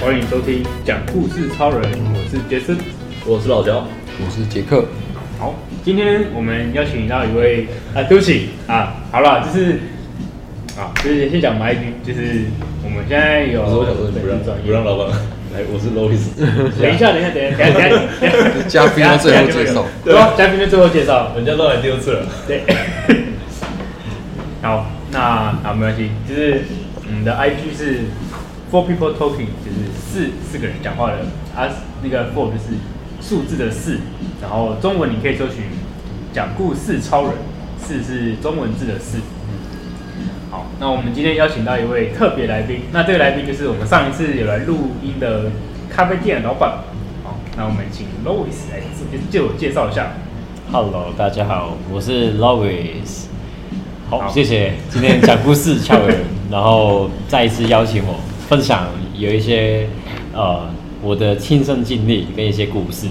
欢迎收听讲故事超人，我是杰森，我是老焦，我是杰克。好，今天我们邀请到一位啊，对不起啊，好了，就是啊，就是先讲白一句就是我们现在有，我想说不让不让老板来，我是 Louis。等一下，等一下，等一下，等一下，等一下，嘉宾要最后介绍，对吧？嘉宾的最后介绍，人家都来第二次了，对。那好，没关系，就是我们的 IP 是。Four people talking 就是四四个人讲话的，啊，那个 four 就是数字的四，然后中文你可以搜寻讲故事超人，四是中文字的四。好，那我们今天邀请到一位特别来宾，那这个来宾就是我们上一次有来录音的咖啡店的老板。好，那我们请 Louis 来自我介绍一下。Hello，大家好，我是 Louis。好，好谢谢今天讲故事超人，然后再一次邀请我。分享有一些呃我的亲身经历跟一些故事。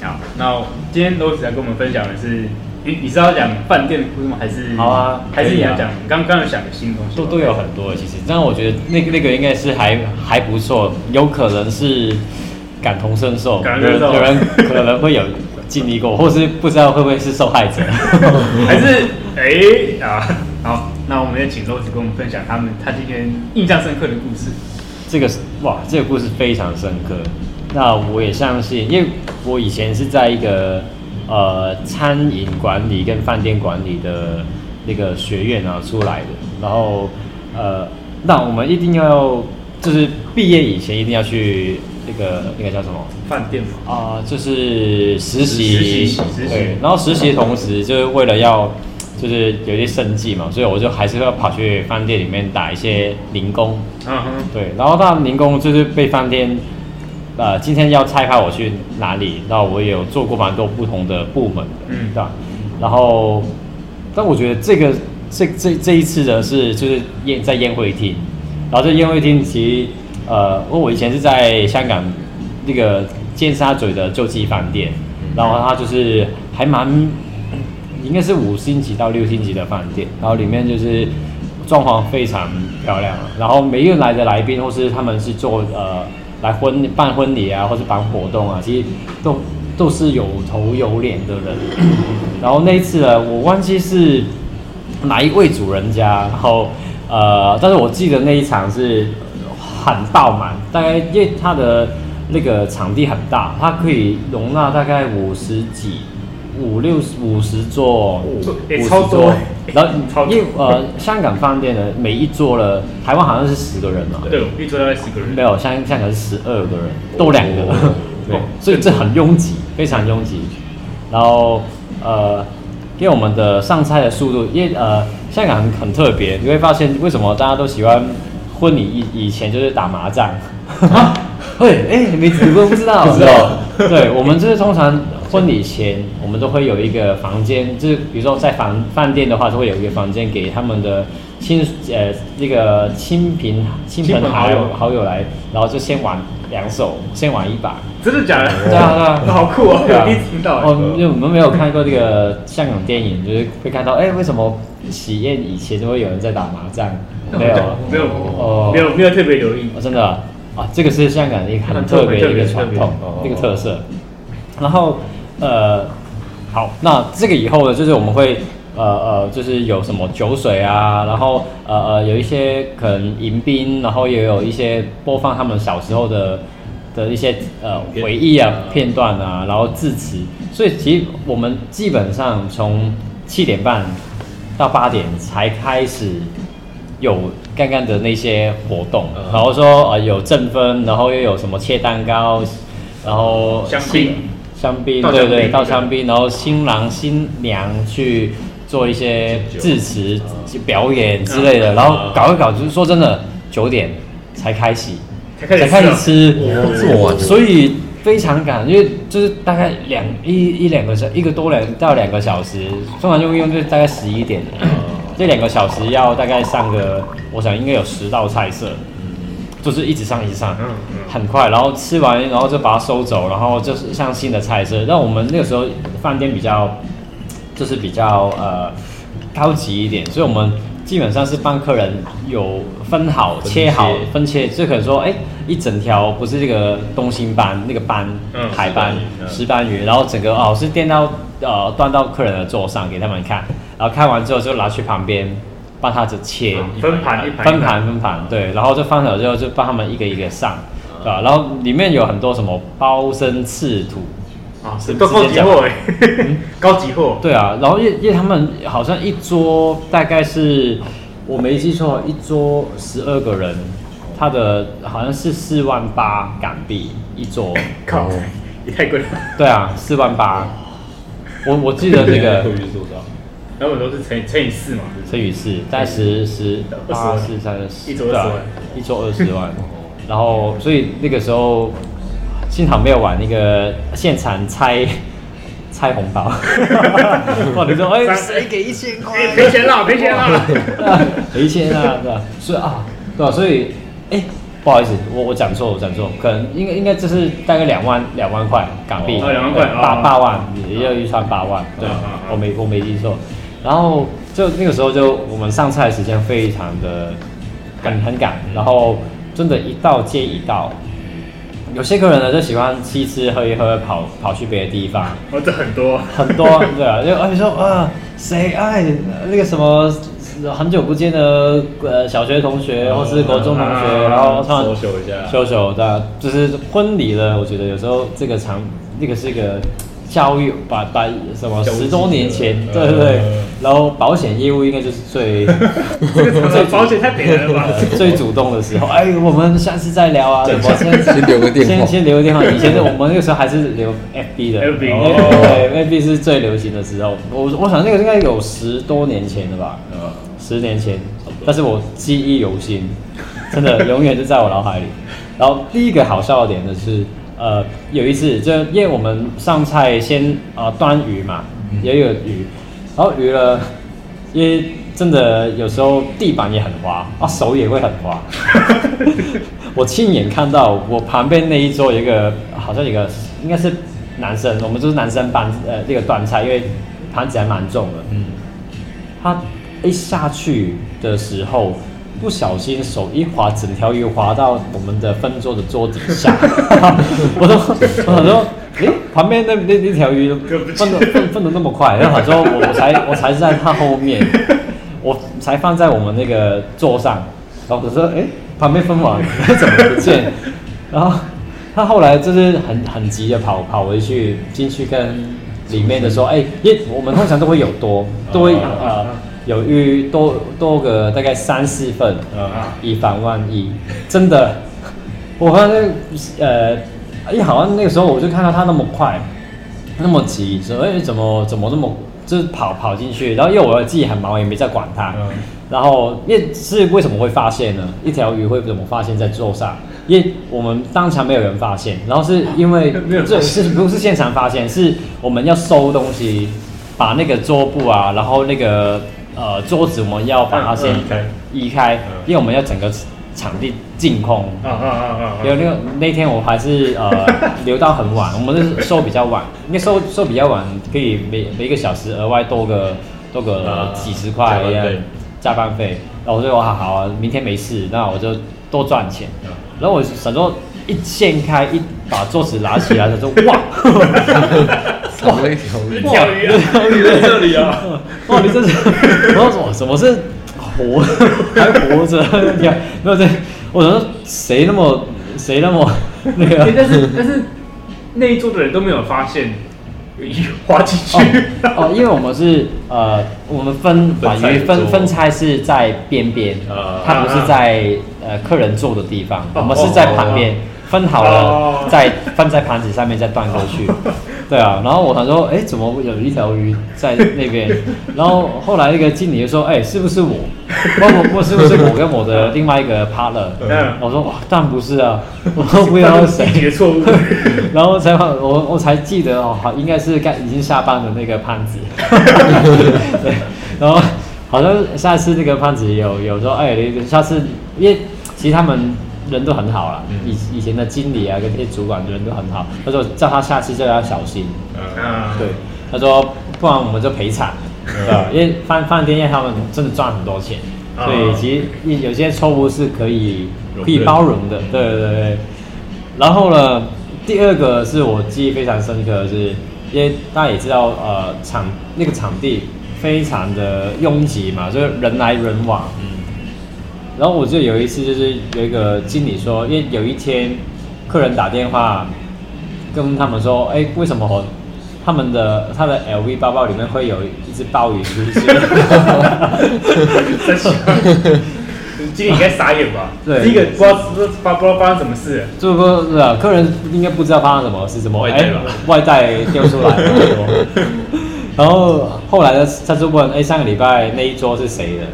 好，那今天 Louis 来跟我们分享的是，你你是要讲饭店的故事吗？还是好啊？还是你要讲刚刚有想的新东西？都都有很多其实，但我觉得那个那个应该是还还不错，有可能是感同身受，感同身受，有人可能会有经历过，或是不知道会不会是受害者，还是 哎、欸、啊好。那我们也请 Louis 跟我们分享他们他今天印象深刻的故事。这个是哇，这个故事非常深刻。那我也相信，因为我以前是在一个呃餐饮管理跟饭店管理的那个学院啊出来的。然后呃，那我们一定要就是毕业以前一定要去那个那个叫什么饭店嘛啊、呃，就是实习。实习，对，然后实习的同时就是为了要。就是有些生计嘛，所以我就还是要跑去饭店里面打一些零工。嗯哼，对，然后到零工就是被饭店，呃，今天要差派我去哪里，那我也有做过蛮多不同的部门的，嗯，对吧？然后，但我觉得这个这这这一次的是就是宴在宴会厅，然后这宴会厅其实呃，因为我以前是在香港那个尖沙咀的洲际饭店，然后它就是还蛮。应该是五星级到六星级的饭店，然后里面就是装潢非常漂亮，然后每一个来的来宾或是他们是做呃来婚办婚礼啊，或是办活动啊，其实都都是有头有脸的人。然后那一次呢，我忘记是哪一位主人家，然后呃，但是我记得那一场是很爆满，大概因为它的那个场地很大，它可以容纳大概五十几。五六五十桌，五十桌，然后因为呃，香港饭店的每一桌了，台湾好像是十个人嘛，对，一桌大概十个人，没有，香香港是十二个人，多两个，对，所以这很拥挤，非常拥挤。然后呃，因为我们的上菜的速度，因为呃，香港很特别，你会发现为什么大家都喜欢婚礼以以前就是打麻将，会，哎，你们你们不知道？不知道，对，我们就是通常。婚礼前，我们都会有一个房间，就是比如说在房饭店的话，就会有一个房间给他们的亲呃那个亲朋亲朋好友好友来，然后就先玩两手，先玩一把。真的假的？对啊对啊，那好酷啊！第一次听到。哦，因为我们没有看过这个香港电影，就是会看到，哎，为什么喜宴以前就会有人在打麻将？没有，没有，哦，没有，没有特别留意。真的啊，这个是香港一个很特别的一个传统，一个特色。然后。呃，好，那这个以后呢，就是我们会呃呃，就是有什么酒水啊，然后呃呃，有一些可能迎宾，然后也有一些播放他们小时候的的一些呃回忆啊片段啊，然后致辞。所以其实我们基本上从七点半到八点才开始有刚刚的那些活动，然后说呃有正分，然后又有什么切蛋糕，然后香槟。香槟，对对，倒香槟，然后新郎新娘去做一些致辞、表演之类的，然后搞一搞，就是说真的，九点才开始，才开始吃，所以非常赶，因为就是大概两一一两个小一个多两到两个小时，通常用用就大概十一点，这两个小时要大概上个，我想应该有十道菜色。就是一直上一直上，很快，然后吃完，然后就把它收走，然后就是上新的菜色。那我们那个时候饭店比较，就是比较呃高级一点，所以我们基本上是帮客人有分好、切好、分切，就可能说，哎、欸，一整条不是这个东星斑那个斑，嗯，海斑、石斑鱼，然后整个哦是垫到呃端到客人的桌上给他们看，然后看完之后就拿去旁边帮他就切分盘一盘分盘分盘，对，然后就放手之后就帮他们一个一个上，对吧？然后里面有很多什么包身赤土。啊，是都高级货哎，高级货。对啊，然后因因为他们好像一桌大概是，我没记错，一桌十二个人，他的好像是四万八港币一桌。靠，也太贵了。对啊，四万八。我我记得那个。扣是多少？然后都是乘乘以四嘛。乘以四，大概十十八四三十，一桌二十万，一桌二十万。然后所以那个时候。幸好没有玩那个现场拆 拆红包，哇！你说哎，谁给一千块？赔钱了，赔钱了，赔钱啊，对吧？所以啊，对吧？所以哎，不好意思，我我讲错，我讲错，可能应该应该这是大概两万两万块港币，两万块，八八万，也要预算八万，对，我没我没记错。然后就那个时候就我们上菜的时间非常的赶很赶，然后真的，一道接一道。有些客人呢就喜欢吃吃喝一喝，跑跑去别的地方。哦，这很多很多，对啊，就而且说啊，谁爱那个什么很久不见的呃小学同学，或是国中同学，然后他们秀秀一下，秀秀的，就是婚礼了。我觉得有时候这个场，那个是一个。教育把把什么十多年前，对对对，然后保险业务应该就是最 最保险太别人了吧？最主动的时候，哎，我们下次再聊啊。我先先留个电话，先先留个电话。以前我们那个时候还是留 FB 的，FB 对，FB 是最流行的时候。我我想那个应该有十多年前了吧？十年前，但是我记忆犹新，真的永远就在我脑海里。然后第一个好笑的点的是。呃，有一次就因为我们上菜先呃端鱼嘛，也有鱼，然后鱼了，因为真的有时候地板也很滑啊，手也会很滑。我亲眼看到我旁边那一桌有一个好像一个应该是男生，我们就是男生搬呃这个端菜，因为盘子还蛮重的，嗯，他一下去的时候。不小心手一滑，整条鱼滑到我们的分桌的桌底下。我说，我说，诶，旁边那那那条鱼分的分分的那么快，然后他说我我才我才是在他后面，我才放在我们那个桌上。然后我说，诶，旁边分完 怎么不见？然后他后来就是很很急的跑跑回去进去跟里面的说，哎，因为我们通常都会有多都会呃。有鱼多多个大概三四份，以防万一。真的，我发现呃，一好像那个时候我就看到他那么快，那么急，说哎怎么怎么那么就是跑跑进去，然后因为我自己很忙，也没在管他。然后因为是为什么会发现呢？一条鱼会怎么发现在桌上？因为我们当场没有人发现，然后是因为 这是不是现场发现？是我们要收东西，把那个桌布啊，然后那个。呃，桌子我们要把它先移开，因为我们要整个场地净空。嗯嗯嗯嗯。因为那个那天我还是呃留到很晚，我们是收比较晚，因为收收比较晚可以每每一个小时额外多个多个几十块加班费。然后我说好好啊，明天没事，那我就多赚钱。然后我想说一掀开一把桌子拿起来的时候，哇！少了一条鱼，一条鱼，条鱼在这里啊！哇，你这是 我说什么？是活 还活着？你看，没有这，我说谁那么谁那么那个？但是但是那一桌的人都没有发现鱼滑进去哦。哦，因为我们是呃，我们分把鱼分分拆是在边边，它不是在呃客人坐的地方，我们是在旁边分好了，再放在盘子上面再端过去。对啊，然后我想说，哎，怎么有一条鱼在那边？然后后来那个经理就说，哎，是不是我？问我，我是不是我跟我的另外一个 partner？嗯，我说哇，当然不是啊，我不知道是谁。错误。然后才我我才记得哦，好，应该是该已经下班的那个胖子。对，然后好像下次那个胖子有有说，哎，下次因为其实他们。人都很好了，以以前的经理啊，跟那些主管的人都很好。他说叫他下次就要小心。嗯，对，他说不然我们就赔惨。对？因为饭饭店业他们真的赚很多钱，所以其实有些错误是可以可以包容的，对对对。然后呢，第二个是我记忆非常深刻的是，因为大家也知道，呃，场那个场地非常的拥挤嘛，就是人来人往。嗯。然后我就有一次，就是有一个经理说，因为有一天客人打电话跟他们说，哎，为什么他们的他的 LV 包包里面会有一只鲍鱼出现？经理应该傻眼吧？对，第一个不知道不知道不知道发生什么事，就说是啊，客人应该不知道发生什么事，怎么外带外带丢出来了？然后后来呢，他就问，哎，上个礼拜那一桌是谁的？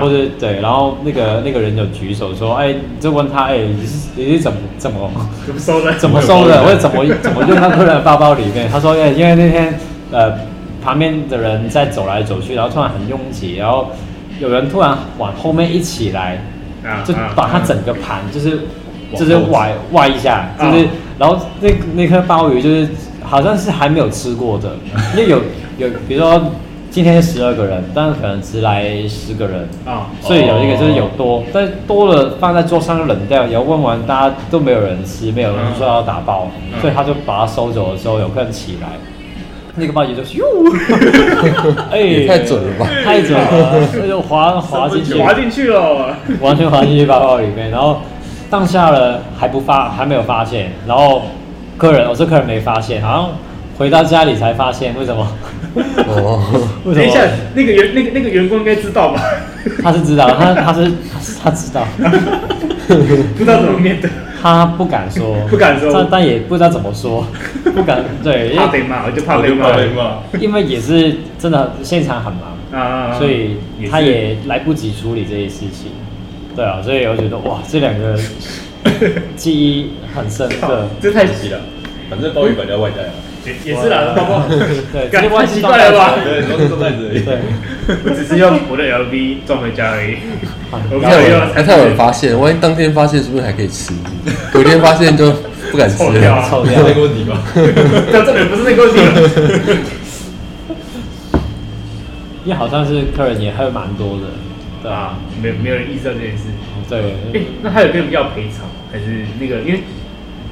或者对，然后那个那个人有举手说，哎，就问他，哎，你是你是怎么怎么 怎么收的？怎么收的？或者怎么怎么用他客人的包包里面？他说，哎，因为那天呃旁边的人在走来走去，然后突然很拥挤，然后有人突然往后面一起来，就把他整个盘就是就是歪歪一下，就是然后那那颗鲍鱼就是好像是还没有吃过的，因为有有比如说。今天十二个人，但是可能只来十个人。啊，所以有一个就是有多，但多了放在桌上冷掉，然后问完大家都没有人吃，没有人说要打包，所以他就把它收走的时候，有客人起来，那个鲍鱼就咻，哎，太准了吧，太准了，那就滑滑进去，滑进去了，完全滑进去包包里面，然后当下了还不发，还没有发现，然后客人，我这客人没发现，好像回到家里才发现，为什么？哦，等一下，那个员那个那个员工应该知道吧？他是知道，他他是他是他知道，不知道怎么面对，他不敢说，不敢说，但但也不知道怎么说，不敢对，怕被骂，我就怕被骂，因为也是真的现场很忙啊，所以他也来不及处理这些事情，对啊，所以我觉得哇，这两个记忆很深刻，这太急了，反正鲍鱼本来要外带啊。也是啦，包包 对，太奇怪了吧？对，都是袋子而已。对，我只是用我的 LV 装回家而已。我没有人，怕有人发现，万一当天发现，是不是还可以吃？隔天发现就不敢吃了，臭掉，那个问题吧？这这里不是那个问题。因为好像是客人也还有蛮多的，对啊？没没有人意识到这件事。对，哎，那还有跟要赔偿还是那个？因为。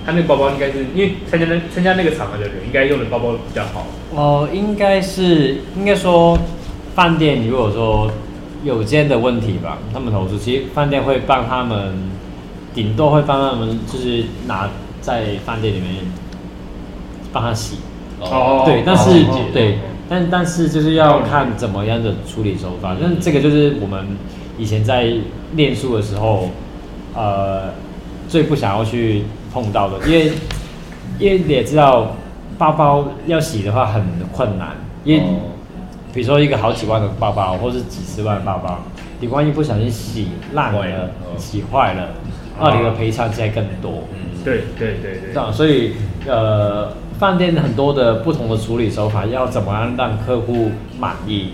他那个包包应该是因为参加那参加那个场合的人，应该用的包包比较好。哦，应该是应该说，饭店如果说有这样的问题吧，他们投诉，其实饭店会帮他们，顶多会帮他们，就是拿在饭店里面帮他洗。哦。对，但是、哦、对，但但是就是要看怎么样的处理手法。但这个就是我们以前在练书的时候，呃，最不想要去。碰到的，因为因为你也知道，包包要洗的话很困难，因为比如说一个好几万的包包，或是几十万的包包，你万一不小心洗烂了、洗坏了，那你的赔偿现在更多。嗯，对对对对。这样，所以呃，饭店很多的不同的处理手法，要怎么样让客户满意，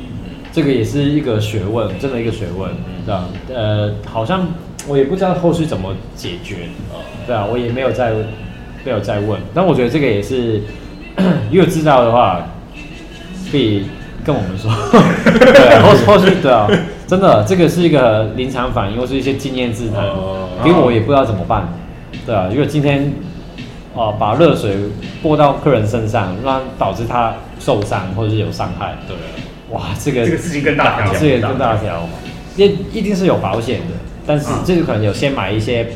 这个也是一个学问，真的一个学问。这样，呃，好像。我也不知道后续怎么解决，对啊，我也没有再没有再问，但我觉得这个也是，如果知道的话，可以跟我们说，对啊，后后续对啊，真的这个是一个临场反应，或是一些经验之谈，因为我也不知道怎么办，对啊，如果今天哦把热水泼到客人身上，让导致他受伤或者是有伤害，对，哇，这个这个事情更大条，这个更大条，一一定是有保险的。但是这个可能有先买一些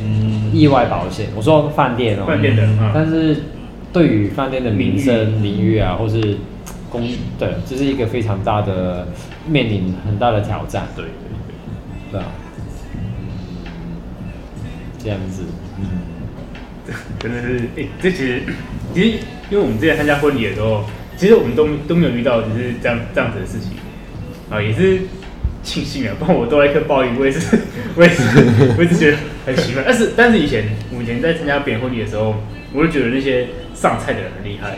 意外保险。我说饭店哦，饭店的。但是对于饭店的名声、名誉啊，或是公，对，这是一个非常大的面临很大的挑战。对对对，对啊，这样子，嗯，真的是，哎，这其实其实，因为我们之前参加婚礼的时候，其实我们都都没有遇到就是这样这样子的事情啊，也是。庆幸啊，不然我多了一颗鲍鱼，我也是，我也是，我一直觉得很奇怪。但是，但是以前我以前在参加别人婚礼的时候，我就觉得那些上菜的人很厉害，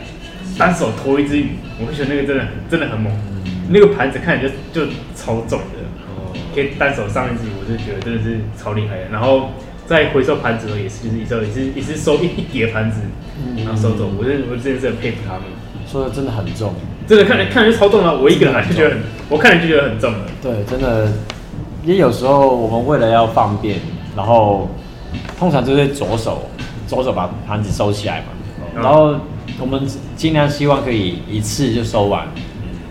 单手托一只鱼，我会觉得那个真的很真的很猛。那个盘子看起来就就超重的，可以单手上一只鱼，我就觉得真的是超厉害的。然后在回收盘子的时候也是，就是一收也是也是收一一叠盘子，然后收走。我真我真的是很佩服他们，说的真的很重。真的看来看来超重了，我一个人还是觉得很，我看人就觉得很重了。对，真的，因为有时候我们为了要方便，然后通常就是左手左手把盘子收起来嘛，嗯、然后我们尽量希望可以一次就收完，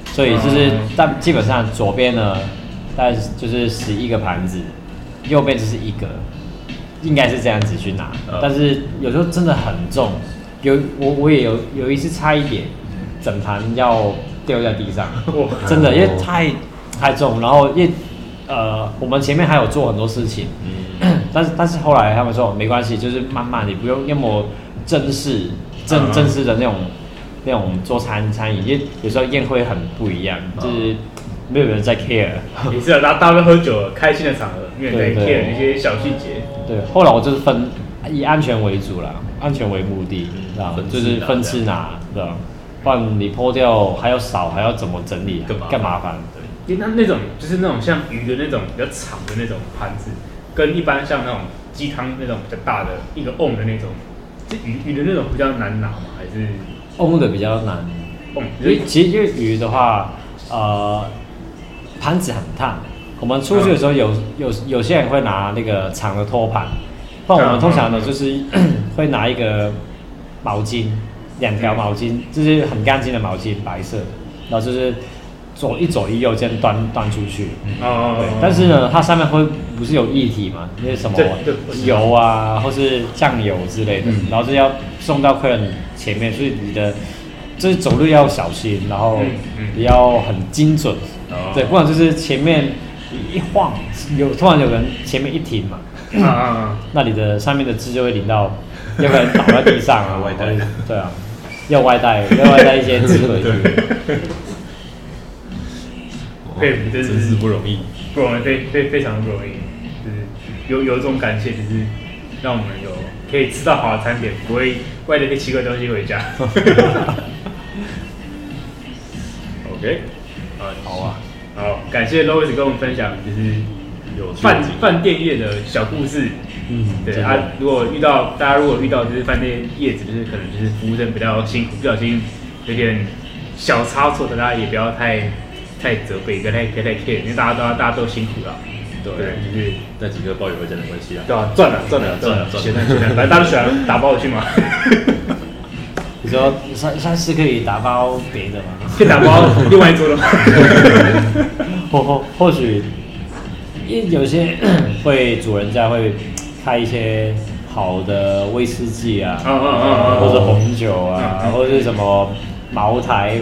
所以就是但基本上左边呢，大概就是十一个盘子，右边就是一个，应该是这样子去拿，嗯、但是有时候真的很重，有我我也有有一次差一点。整盘要掉在地上，真的，因为太太重，然后因呃，我们前面还有做很多事情，嗯，但是但是后来他们说没关系，就是慢慢，你不用那么正式，正正式的那种那种做餐餐饮，因为有时候宴会很不一样，就是没有人在 care，也是啊，大大家喝酒，开心的场合，没有在 care 一些小细节。对，后来我就是分以安全为主啦，安全为目的，知道就是分次拿，对吧？不然你破掉还要扫，还要怎么整理，更更麻烦。对，因为那那种就是那种像鱼的那种比较长的那种盘子，跟一般像那种鸡汤那种比较大的一个瓮的那种，这鱼鱼的那种比较难拿吗？还是瓮的比较难？瓮，因为其实因为鱼的话，呃，盘子很烫。我们出去的时候有有有些人会拿那个长的托盘，但我们通常呢就是 会拿一个毛巾。两条毛巾，就是很干净的毛巾，白色的，然后就是左一左一右这样端端出去。哦。对。但是呢，它上面会不是有液体嘛？那些什么油啊，或是酱油之类的，然后就要送到客人前面，所以你的就是走路要小心，然后也要很精准。哦。对，不然就是前面一晃，有突然有人前面一停嘛。啊。那你的上面的汁就会淋到，要不然倒在地上啊。对啊。要外带，要外带一些智慧。对，真是不容易，不容易，非非非常不容易，就是有有一种感谢，就是让我们有可以吃到好的餐点，不会带一些奇怪东西回家。OK，好啊，好，感谢 Louis 跟我们分享，就是有饭饭店业的小故事。嗯，对啊，如果遇到大家如果遇到就是饭店业子，就是可能就是服务生比较辛苦，不小心有点小差错的，大家也不要太太责备，不要太太太 care，因为大家都大家都辛苦了。对，就是那几个鲍鱼回家没关系啊。对啊，赚了赚了赚了赚了，赚了！反正大家都喜欢打包去嘛？你说下下次可以打包别的吗？可以打包另外一桌的吗？或或或许，因有些 会主人家会。开一些好的威士忌啊，或者红酒啊，或者是什么茅台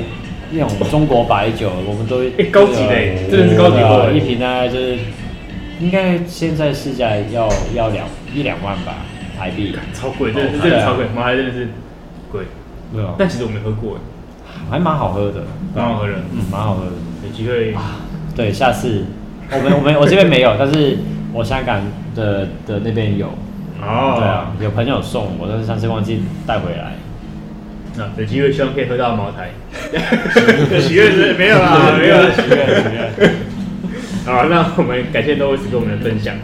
那种中国白酒，我们都哎高级的，真的是高级货，一瓶呢就是应该现在市价要要两一两万吧台币，超贵，真的真的超贵，茅台真的是贵，对啊，但其实我没喝过，还蛮好喝的，蛮好喝的，嗯，蛮好喝的，有机会，对，下次。我们我们我这边没有，但是。我香港的的那边有哦，对啊，有朋友送我，但是上次忘记带回来。那有机会希望可以喝到茅台。许愿是没有啦，没有许愿许愿。好，那我们感谢 Louis 跟我们的分享。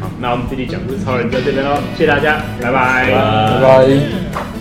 好，那我们这里讲故事超人就这边喽，谢谢大家，拜拜，拜拜。